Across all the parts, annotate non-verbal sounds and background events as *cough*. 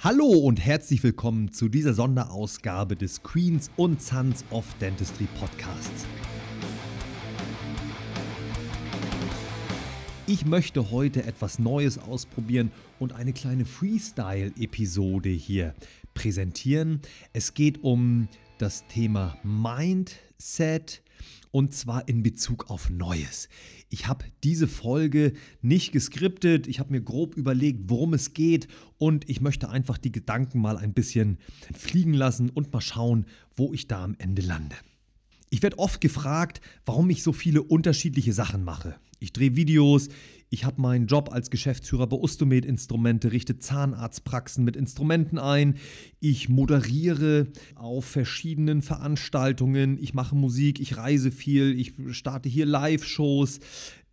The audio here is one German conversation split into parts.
Hallo und herzlich willkommen zu dieser Sonderausgabe des Queens und Sons of Dentistry Podcasts. Ich möchte heute etwas Neues ausprobieren und eine kleine Freestyle-Episode hier präsentieren. Es geht um das Thema Mindset, und zwar in Bezug auf Neues. Ich habe diese Folge nicht geskriptet, ich habe mir grob überlegt, worum es geht und ich möchte einfach die Gedanken mal ein bisschen fliegen lassen und mal schauen, wo ich da am Ende lande. Ich werde oft gefragt, warum ich so viele unterschiedliche Sachen mache. Ich drehe Videos, ich habe meinen Job als Geschäftsführer bei Ustomed Instrumente, richte Zahnarztpraxen mit Instrumenten ein, ich moderiere auf verschiedenen Veranstaltungen, ich mache Musik, ich reise viel, ich starte hier Live-Shows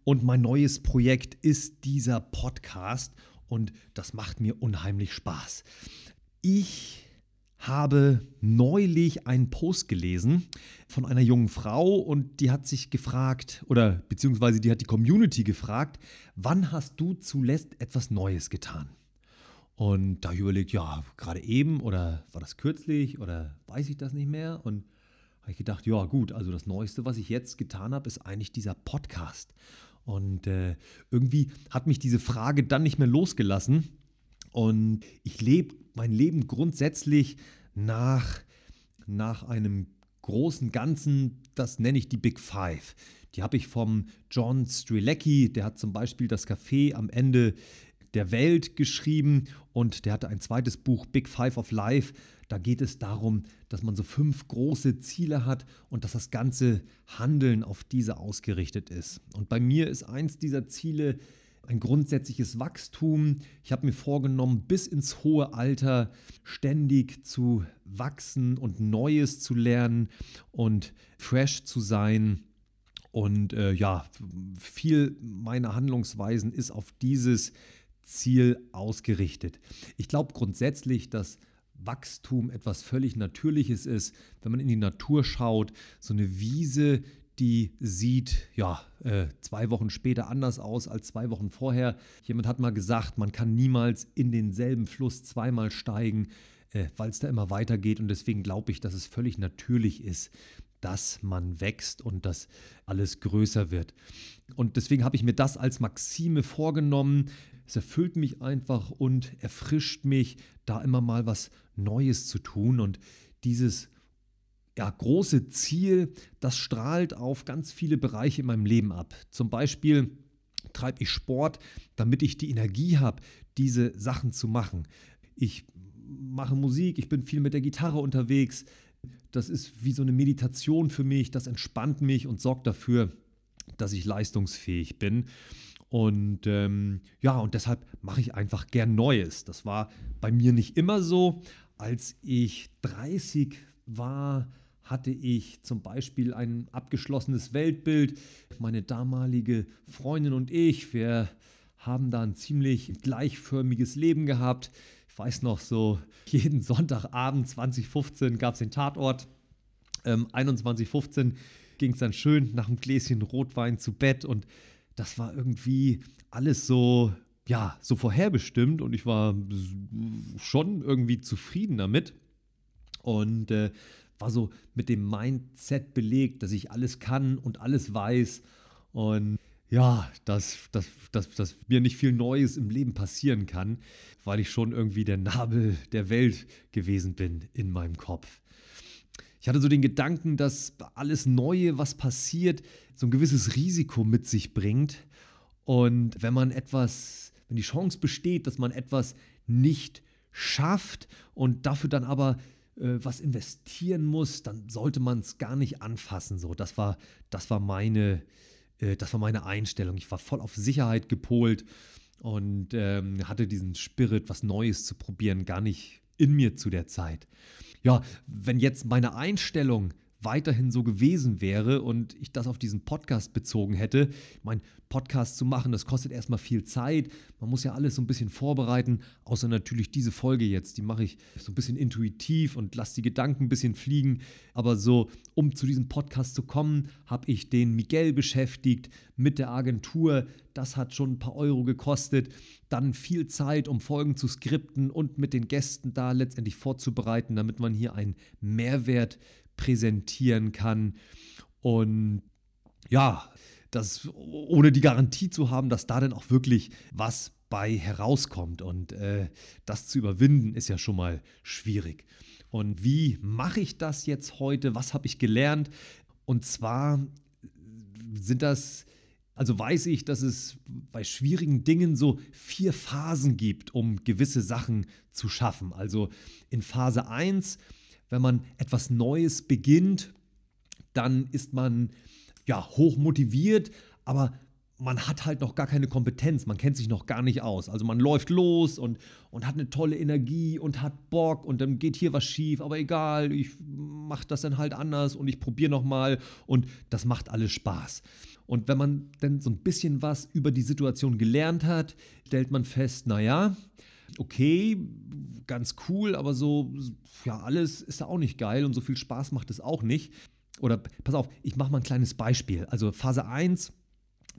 und mein neues Projekt ist dieser Podcast und das macht mir unheimlich Spaß. Ich habe neulich einen Post gelesen von einer jungen Frau und die hat sich gefragt, oder beziehungsweise die hat die Community gefragt, wann hast du zuletzt etwas Neues getan? Und da habe ich überlegt, ja, gerade eben oder war das kürzlich oder weiß ich das nicht mehr? Und habe ich gedacht, ja gut, also das Neueste, was ich jetzt getan habe, ist eigentlich dieser Podcast. Und äh, irgendwie hat mich diese Frage dann nicht mehr losgelassen. Und ich lebe mein Leben grundsätzlich nach, nach einem großen Ganzen, das nenne ich die Big Five. Die habe ich vom John Strilecki, der hat zum Beispiel das Café am Ende der Welt geschrieben und der hatte ein zweites Buch, Big Five of Life. Da geht es darum, dass man so fünf große Ziele hat und dass das ganze Handeln auf diese ausgerichtet ist. Und bei mir ist eins dieser Ziele, ein grundsätzliches Wachstum. Ich habe mir vorgenommen, bis ins hohe Alter ständig zu wachsen und Neues zu lernen und fresh zu sein. Und äh, ja, viel meiner Handlungsweisen ist auf dieses Ziel ausgerichtet. Ich glaube grundsätzlich, dass Wachstum etwas völlig Natürliches ist. Wenn man in die Natur schaut, so eine Wiese, die sieht ja äh, zwei Wochen später anders aus als zwei Wochen vorher. Jemand hat mal gesagt, man kann niemals in denselben Fluss zweimal steigen, äh, weil es da immer weitergeht. Und deswegen glaube ich, dass es völlig natürlich ist, dass man wächst und dass alles größer wird. Und deswegen habe ich mir das als Maxime vorgenommen. Es erfüllt mich einfach und erfrischt mich, da immer mal was Neues zu tun. Und dieses ja, große Ziel, das strahlt auf ganz viele Bereiche in meinem Leben ab. Zum Beispiel treibe ich Sport, damit ich die Energie habe, diese Sachen zu machen. Ich mache Musik, ich bin viel mit der Gitarre unterwegs. Das ist wie so eine Meditation für mich, das entspannt mich und sorgt dafür, dass ich leistungsfähig bin. Und ähm, ja, und deshalb mache ich einfach gern Neues. Das war bei mir nicht immer so. Als ich 30 war, hatte ich zum Beispiel ein abgeschlossenes Weltbild. Meine damalige Freundin und ich, wir haben da ein ziemlich gleichförmiges Leben gehabt. Ich weiß noch so, jeden Sonntagabend 2015 gab es den Tatort. Ähm, 21.15 ging es dann schön nach einem Gläschen Rotwein zu Bett und das war irgendwie alles so, ja, so vorherbestimmt und ich war schon irgendwie zufrieden damit. Und äh, war so mit dem Mindset belegt, dass ich alles kann und alles weiß. Und ja, dass, dass, dass, dass mir nicht viel Neues im Leben passieren kann, weil ich schon irgendwie der Nabel der Welt gewesen bin in meinem Kopf. Ich hatte so den Gedanken, dass alles Neue, was passiert, so ein gewisses Risiko mit sich bringt. Und wenn man etwas, wenn die Chance besteht, dass man etwas nicht schafft und dafür dann aber was investieren muss, dann sollte man es gar nicht anfassen. So, das war, das war meine, äh, das war meine Einstellung. Ich war voll auf Sicherheit gepolt und ähm, hatte diesen Spirit, was Neues zu probieren, gar nicht in mir zu der Zeit. Ja, wenn jetzt meine Einstellung weiterhin so gewesen wäre und ich das auf diesen Podcast bezogen hätte. Mein Podcast zu machen, das kostet erstmal viel Zeit. Man muss ja alles so ein bisschen vorbereiten, außer natürlich diese Folge jetzt. Die mache ich so ein bisschen intuitiv und lasse die Gedanken ein bisschen fliegen. Aber so, um zu diesem Podcast zu kommen, habe ich den Miguel beschäftigt mit der Agentur. Das hat schon ein paar Euro gekostet. Dann viel Zeit, um Folgen zu skripten und mit den Gästen da letztendlich vorzubereiten, damit man hier einen Mehrwert präsentieren kann. Und ja, das ohne die Garantie zu haben, dass da dann auch wirklich was bei herauskommt. Und äh, das zu überwinden ist ja schon mal schwierig. Und wie mache ich das jetzt heute? Was habe ich gelernt? Und zwar sind das, also weiß ich, dass es bei schwierigen Dingen so vier Phasen gibt, um gewisse Sachen zu schaffen. Also in Phase 1 wenn man etwas Neues beginnt, dann ist man ja hoch motiviert, aber man hat halt noch gar keine Kompetenz, man kennt sich noch gar nicht aus. Also man läuft los und, und hat eine tolle Energie und hat Bock und dann geht hier was schief, aber egal, ich mache das dann halt anders und ich probiere nochmal und das macht alles Spaß. Und wenn man dann so ein bisschen was über die Situation gelernt hat, stellt man fest, naja, okay, ganz cool, aber so, ja, alles ist ja auch nicht geil und so viel Spaß macht es auch nicht. Oder pass auf, ich mache mal ein kleines Beispiel. Also Phase 1,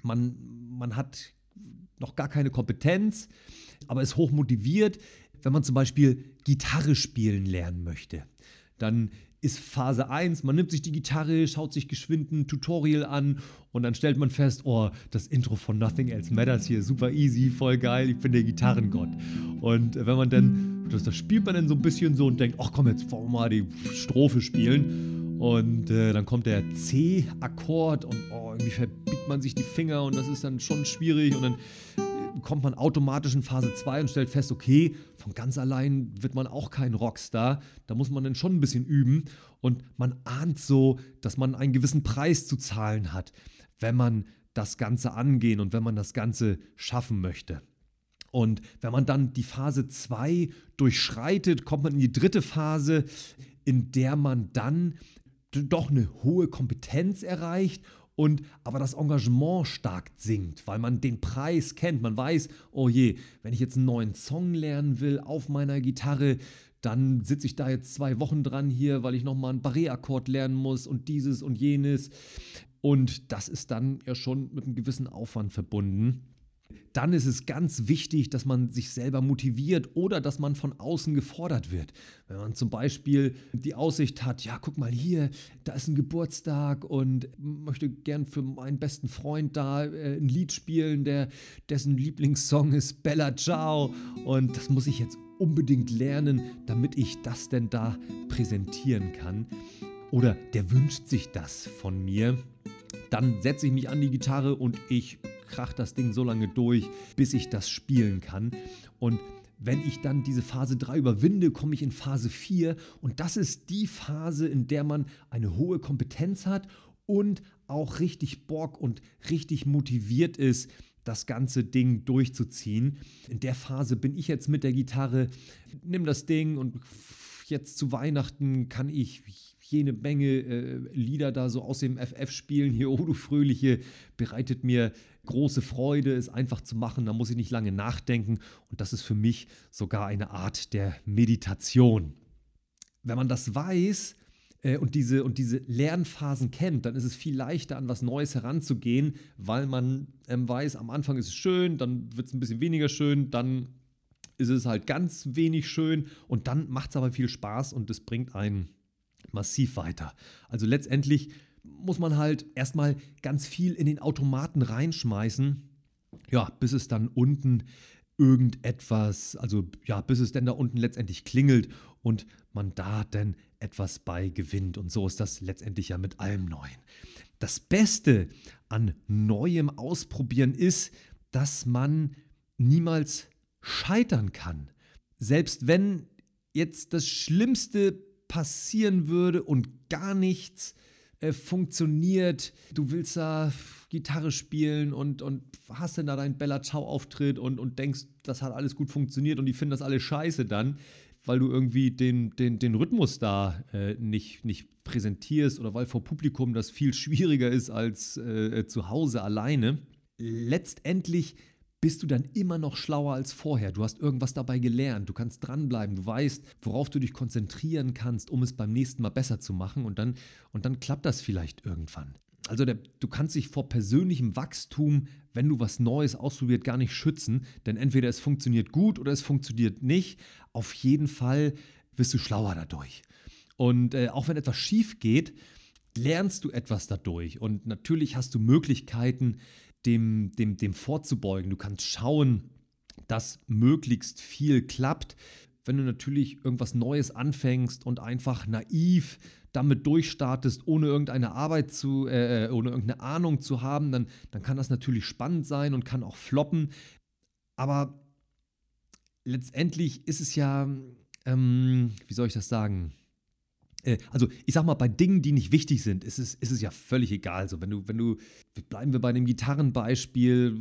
man, man hat noch gar keine Kompetenz, aber ist hoch motiviert. Wenn man zum Beispiel Gitarre spielen lernen möchte, dann ist Phase 1, man nimmt sich die Gitarre, schaut sich geschwind ein Tutorial an und dann stellt man fest, oh, das Intro von Nothing Else Matters hier, super easy, voll geil, ich bin der Gitarrengott. Und wenn man dann, das, das spielt man dann so ein bisschen so und denkt, ach komm, jetzt wollen wir mal die Strophe spielen. Und äh, dann kommt der C-Akkord und oh, irgendwie verbiegt man sich die Finger und das ist dann schon schwierig und dann kommt man automatisch in Phase 2 und stellt fest, okay, von ganz allein wird man auch kein Rockstar. Da muss man dann schon ein bisschen üben. Und man ahnt so, dass man einen gewissen Preis zu zahlen hat, wenn man das Ganze angehen und wenn man das Ganze schaffen möchte. Und wenn man dann die Phase 2 durchschreitet, kommt man in die dritte Phase, in der man dann doch eine hohe Kompetenz erreicht und aber das Engagement stark sinkt, weil man den Preis kennt. Man weiß, oh je, wenn ich jetzt einen neuen Song lernen will auf meiner Gitarre, dann sitze ich da jetzt zwei Wochen dran hier, weil ich nochmal einen Barré-Akkord lernen muss und dieses und jenes. Und das ist dann ja schon mit einem gewissen Aufwand verbunden dann ist es ganz wichtig, dass man sich selber motiviert oder dass man von außen gefordert wird. Wenn man zum Beispiel die Aussicht hat, ja, guck mal hier, da ist ein Geburtstag und möchte gern für meinen besten Freund da äh, ein Lied spielen, der, dessen Lieblingssong ist Bella Ciao und das muss ich jetzt unbedingt lernen, damit ich das denn da präsentieren kann. Oder der wünscht sich das von mir. Dann setze ich mich an die Gitarre und ich krach das Ding so lange durch, bis ich das spielen kann. Und wenn ich dann diese Phase 3 überwinde, komme ich in Phase 4 und das ist die Phase, in der man eine hohe Kompetenz hat und auch richtig Bock und richtig motiviert ist, das ganze Ding durchzuziehen. In der Phase bin ich jetzt mit der Gitarre, nimm das Ding und jetzt zu Weihnachten kann ich jene Menge äh, Lieder da so aus dem FF spielen. Hier, oh du Fröhliche, bereitet mir große Freude, es einfach zu machen. Da muss ich nicht lange nachdenken. Und das ist für mich sogar eine Art der Meditation. Wenn man das weiß, äh, und diese, und diese Lernphasen kennt, dann ist es viel leichter, an was Neues heranzugehen, weil man ähm, weiß, am Anfang ist es schön, dann wird es ein bisschen weniger schön, dann ist es halt ganz wenig schön und dann macht es aber viel Spaß und es bringt einen massiv weiter. Also letztendlich muss man halt erstmal ganz viel in den Automaten reinschmeißen, ja, bis es dann unten irgendetwas, also ja, bis es dann da unten letztendlich klingelt und man da dann etwas bei gewinnt. Und so ist das letztendlich ja mit allem Neuen. Das Beste an neuem Ausprobieren ist, dass man niemals scheitern kann. Selbst wenn jetzt das Schlimmste passieren würde und gar nichts äh, funktioniert. Du willst da Gitarre spielen und, und hast dann da deinen Bella Ciao-Auftritt und, und denkst, das hat alles gut funktioniert und die finden das alles scheiße dann. weil du irgendwie den, den, den Rhythmus da äh, nicht, nicht präsentierst oder weil vor Publikum das viel *laughs* schwieriger ist als äh, zu Hause alleine. Letztendlich bist du dann immer noch schlauer als vorher. Du hast irgendwas dabei gelernt, du kannst dranbleiben, du weißt, worauf du dich konzentrieren kannst, um es beim nächsten Mal besser zu machen und dann, und dann klappt das vielleicht irgendwann. Also der, du kannst dich vor persönlichem Wachstum, wenn du was Neues ausprobiert, gar nicht schützen, denn entweder es funktioniert gut oder es funktioniert nicht. Auf jeden Fall wirst du schlauer dadurch. Und äh, auch wenn etwas schief geht, lernst du etwas dadurch. Und natürlich hast du Möglichkeiten, dem, dem, dem vorzubeugen. Du kannst schauen, dass möglichst viel klappt. Wenn du natürlich irgendwas Neues anfängst und einfach naiv damit durchstartest, ohne irgendeine Arbeit zu, äh, äh, ohne irgendeine Ahnung zu haben, dann, dann kann das natürlich spannend sein und kann auch floppen. Aber letztendlich ist es ja, ähm, wie soll ich das sagen? Äh, also ich sag mal, bei Dingen, die nicht wichtig sind, ist es, ist es ja völlig egal. So, wenn du, wenn du, bleiben wir bei dem Gitarrenbeispiel,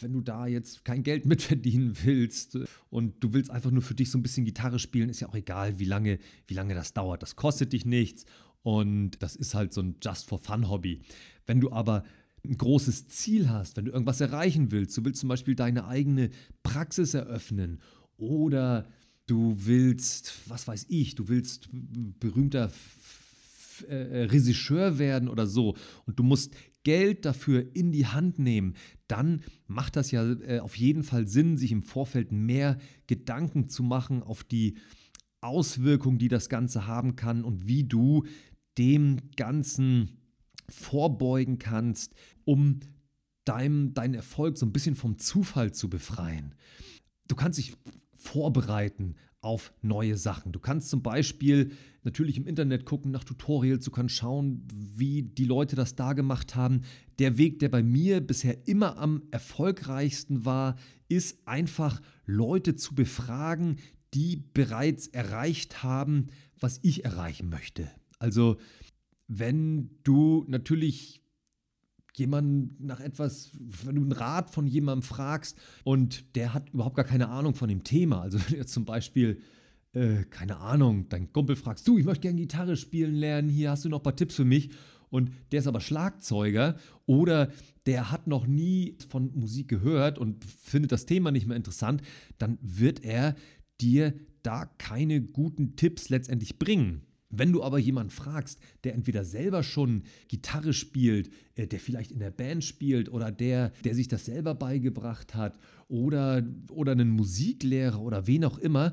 wenn du da jetzt kein Geld *laughs* mitverdienen willst und du willst einfach nur für dich so ein bisschen Gitarre spielen, ist ja auch egal, wie lange, wie lange das dauert. Das kostet dich nichts und das ist halt so ein Just for Fun Hobby. Wenn du aber ein großes Ziel hast, wenn du irgendwas erreichen willst, du willst zum Beispiel deine eigene Praxis eröffnen oder du willst, was weiß ich, du willst berühmter äh, Regisseur werden oder so und du musst Geld dafür in die Hand nehmen, dann macht das ja äh, auf jeden Fall Sinn, sich im Vorfeld mehr Gedanken zu machen auf die Auswirkungen, die das Ganze haben kann und wie du dem Ganzen vorbeugen kannst, um deinem, deinen Erfolg so ein bisschen vom Zufall zu befreien. Du kannst dich vorbereiten auf neue Sachen. Du kannst zum Beispiel natürlich im Internet gucken nach Tutorials, du kannst schauen, wie die Leute das da gemacht haben. Der Weg, der bei mir bisher immer am erfolgreichsten war, ist einfach Leute zu befragen, die bereits erreicht haben, was ich erreichen möchte. Also wenn du natürlich jemanden nach etwas, wenn du einen Rat von jemandem fragst und der hat überhaupt gar keine Ahnung von dem Thema. Also wenn du jetzt zum Beispiel, äh, keine Ahnung, dein Kumpel fragst, du, ich möchte gerne Gitarre spielen lernen, hier hast du noch ein paar Tipps für mich. Und der ist aber Schlagzeuger oder der hat noch nie von Musik gehört und findet das Thema nicht mehr interessant, dann wird er dir da keine guten Tipps letztendlich bringen. Wenn du aber jemanden fragst, der entweder selber schon Gitarre spielt, äh, der vielleicht in der Band spielt oder der, der sich das selber beigebracht hat oder, oder einen Musiklehrer oder wen auch immer,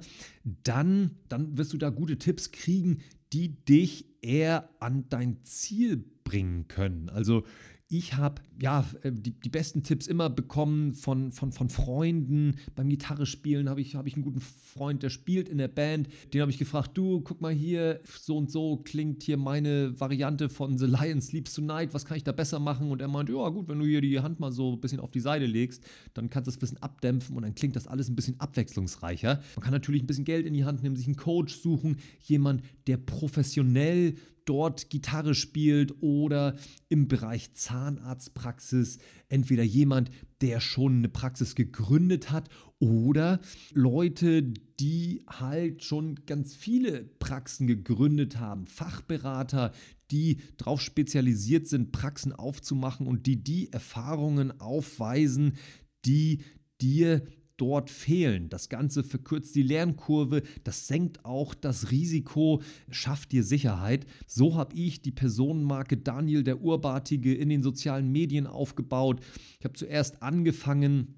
dann, dann wirst du da gute Tipps kriegen, die dich eher an dein Ziel bringen können. Also ich habe ja äh, die, die besten Tipps immer bekommen von, von, von Freunden. Beim Gitarrespielen habe ich, hab ich einen guten Freund, der spielt in der Band. Den habe ich gefragt, du, guck mal hier, so und so klingt hier meine Variante von The Lion Sleeps Tonight. Was kann ich da besser machen? Und er meinte, ja gut, wenn du hier die Hand mal so ein bisschen auf die Seite legst, dann kannst du es ein bisschen abdämpfen und dann klingt das alles ein bisschen abwechslungsreicher. Man kann natürlich ein bisschen Geld in die Hand nehmen, sich einen Coach suchen, jemand, der professionell dort Gitarre spielt oder im Bereich Zahnarztpraxis entweder jemand, der schon eine Praxis gegründet hat oder Leute, die halt schon ganz viele Praxen gegründet haben, Fachberater, die darauf spezialisiert sind, Praxen aufzumachen und die die Erfahrungen aufweisen, die dir dort fehlen. Das Ganze verkürzt die Lernkurve, das senkt auch das Risiko, schafft dir Sicherheit. So habe ich die Personenmarke Daniel der Urbartige in den sozialen Medien aufgebaut. Ich habe zuerst angefangen,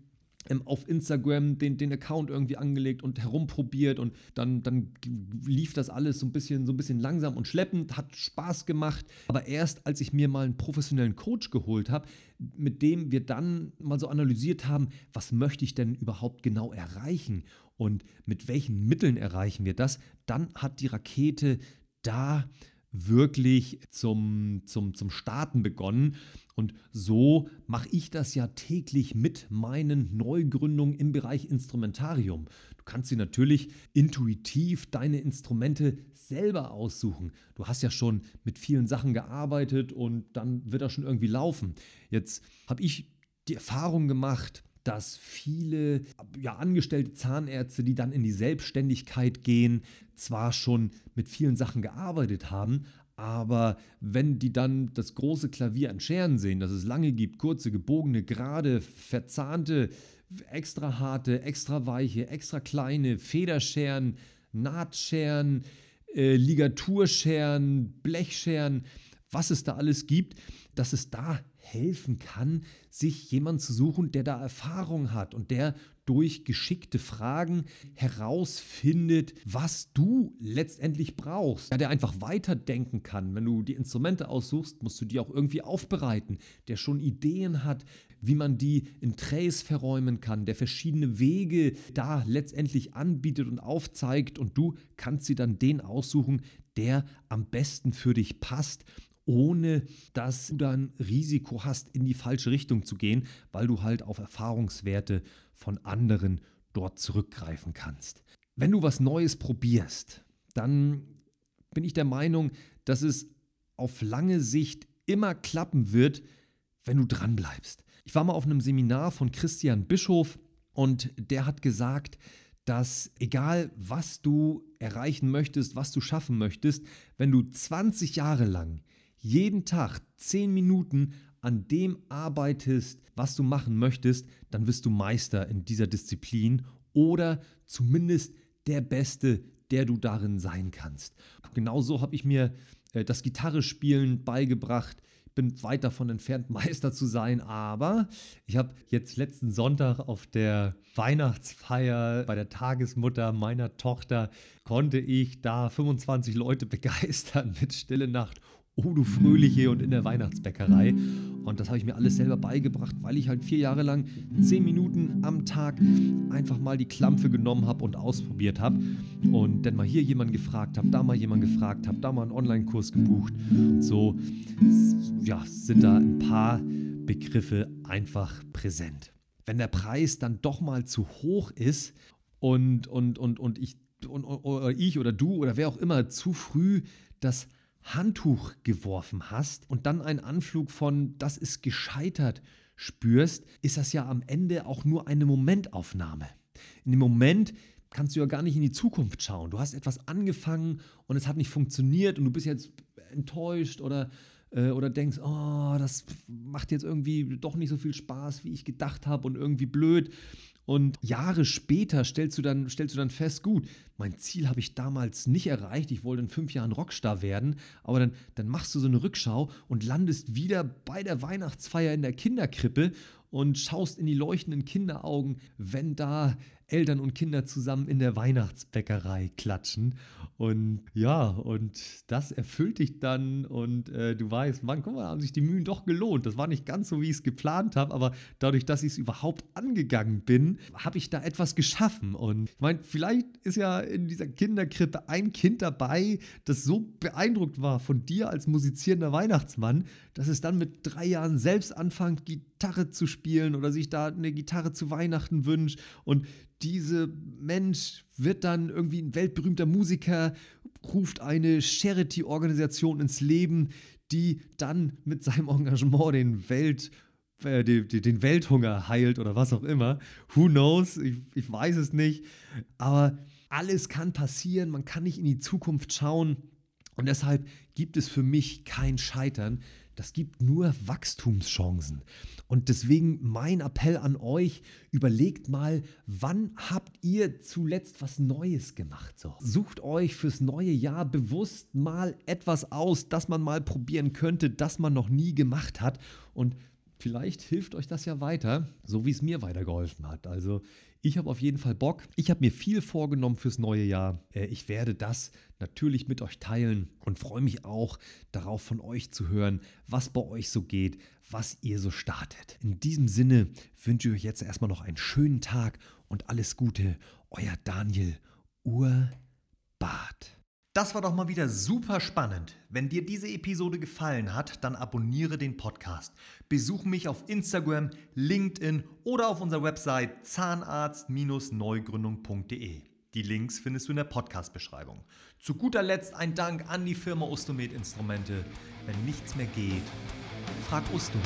ähm, auf Instagram den, den Account irgendwie angelegt und herumprobiert und dann, dann lief das alles so ein bisschen, so ein bisschen langsam und schleppend, hat Spaß gemacht. Aber erst als ich mir mal einen professionellen Coach geholt habe, mit dem wir dann mal so analysiert haben, was möchte ich denn überhaupt genau erreichen und mit welchen Mitteln erreichen wir das, dann hat die Rakete da wirklich zum, zum, zum Starten begonnen. Und so mache ich das ja täglich mit meinen Neugründungen im Bereich Instrumentarium. Du kannst dir natürlich intuitiv deine Instrumente selber aussuchen. Du hast ja schon mit vielen Sachen gearbeitet und dann wird das schon irgendwie laufen. Jetzt habe ich die Erfahrung gemacht, dass viele ja, angestellte Zahnärzte, die dann in die Selbstständigkeit gehen, zwar schon mit vielen Sachen gearbeitet haben, aber wenn die dann das große Klavier an Scheren sehen, dass es lange gibt, kurze, gebogene, gerade, verzahnte, extra harte, extra weiche, extra kleine, Federscheren, Nahtscheren, äh, Ligaturscheren, Blechscheren, was es da alles gibt, dass es da helfen kann, sich jemanden zu suchen, der da Erfahrung hat und der durch geschickte Fragen herausfindet, was du letztendlich brauchst. Ja, der einfach weiterdenken kann. Wenn du die Instrumente aussuchst, musst du die auch irgendwie aufbereiten. Der schon Ideen hat, wie man die in Trays verräumen kann, der verschiedene Wege da letztendlich anbietet und aufzeigt und du kannst sie dann den aussuchen, der am besten für dich passt ohne dass du dann Risiko hast, in die falsche Richtung zu gehen, weil du halt auf Erfahrungswerte von anderen dort zurückgreifen kannst. Wenn du was Neues probierst, dann bin ich der Meinung, dass es auf lange Sicht immer klappen wird, wenn du dran bleibst. Ich war mal auf einem Seminar von Christian Bischof und der hat gesagt, dass egal was du erreichen möchtest, was du schaffen möchtest, wenn du 20 Jahre lang jeden Tag 10 Minuten an dem arbeitest, was du machen möchtest, dann wirst du Meister in dieser Disziplin oder zumindest der Beste, der du darin sein kannst. Genauso habe ich mir äh, das Gitarrespielen beigebracht. Bin weit davon entfernt, *laughs* Meister zu sein, aber ich habe jetzt letzten Sonntag auf der Weihnachtsfeier bei der Tagesmutter meiner Tochter konnte ich da 25 Leute *laughs* begeistern mit Stille Nacht Oh du Fröhliche und in der Weihnachtsbäckerei. Und das habe ich mir alles selber beigebracht, weil ich halt vier Jahre lang zehn Minuten am Tag einfach mal die Klampfe genommen habe und ausprobiert habe. Und dann mal hier jemanden gefragt habe, da mal jemanden gefragt habe, da mal einen Online-Kurs gebucht. Und so ja, sind da ein paar Begriffe einfach präsent. Wenn der Preis dann doch mal zu hoch ist und, und, und, und ich und, oder ich oder du oder wer auch immer zu früh das Handtuch geworfen hast und dann einen Anflug von das ist gescheitert spürst, ist das ja am Ende auch nur eine Momentaufnahme. In dem Moment kannst du ja gar nicht in die Zukunft schauen. Du hast etwas angefangen und es hat nicht funktioniert und du bist jetzt enttäuscht oder, äh, oder denkst, oh, das macht jetzt irgendwie doch nicht so viel Spaß, wie ich gedacht habe und irgendwie blöd. Und Jahre später stellst du dann, stellst du dann fest, gut, mein Ziel habe ich damals nicht erreicht, ich wollte in fünf Jahren Rockstar werden, aber dann, dann machst du so eine Rückschau und landest wieder bei der Weihnachtsfeier in der Kinderkrippe und schaust in die leuchtenden Kinderaugen, wenn da Eltern und Kinder zusammen in der Weihnachtsbäckerei klatschen. Und ja, und das erfüllt dich dann und äh, du weißt, Mann, guck mal, haben sich die Mühen doch gelohnt. Das war nicht ganz so, wie ich es geplant habe, aber dadurch, dass ich es überhaupt angegangen bin, habe ich da etwas geschaffen. Und ich meine, vielleicht ist ja in dieser Kinderkrippe ein Kind dabei, das so beeindruckt war von dir als musizierender Weihnachtsmann, dass es dann mit drei Jahren selbst anfängt, Gitarre zu spielen oder sich da eine Gitarre zu Weihnachten wünscht. Und dieser Mensch wird dann irgendwie ein weltberühmter Musiker, ruft eine Charity-Organisation ins Leben, die dann mit seinem Engagement den Welt äh, den Welthunger heilt oder was auch immer. Who knows? Ich, ich weiß es nicht. Aber alles kann passieren. Man kann nicht in die Zukunft schauen. Und deshalb gibt es für mich kein Scheitern das gibt nur Wachstumschancen. Und deswegen mein Appell an euch, überlegt mal, wann habt ihr zuletzt was Neues gemacht? So. Sucht euch fürs neue Jahr bewusst mal etwas aus, das man mal probieren könnte, das man noch nie gemacht hat. Und vielleicht hilft euch das ja weiter, so wie es mir weitergeholfen hat. Also ich habe auf jeden Fall Bock. Ich habe mir viel vorgenommen fürs neue Jahr. Äh, ich werde das natürlich mit euch teilen und freue mich auch darauf von euch zu hören, was bei euch so geht, was ihr so startet. In diesem Sinne wünsche ich euch jetzt erstmal noch einen schönen Tag und alles Gute. Euer Daniel Urbart. Das war doch mal wieder super spannend. Wenn dir diese Episode gefallen hat, dann abonniere den Podcast. Besuche mich auf Instagram, LinkedIn oder auf unserer Website zahnarzt-neugründung.de. Die Links findest du in der Podcast-Beschreibung. Zu guter Letzt ein Dank an die Firma Ostomed Instrumente. Wenn nichts mehr geht, frag Ostomed.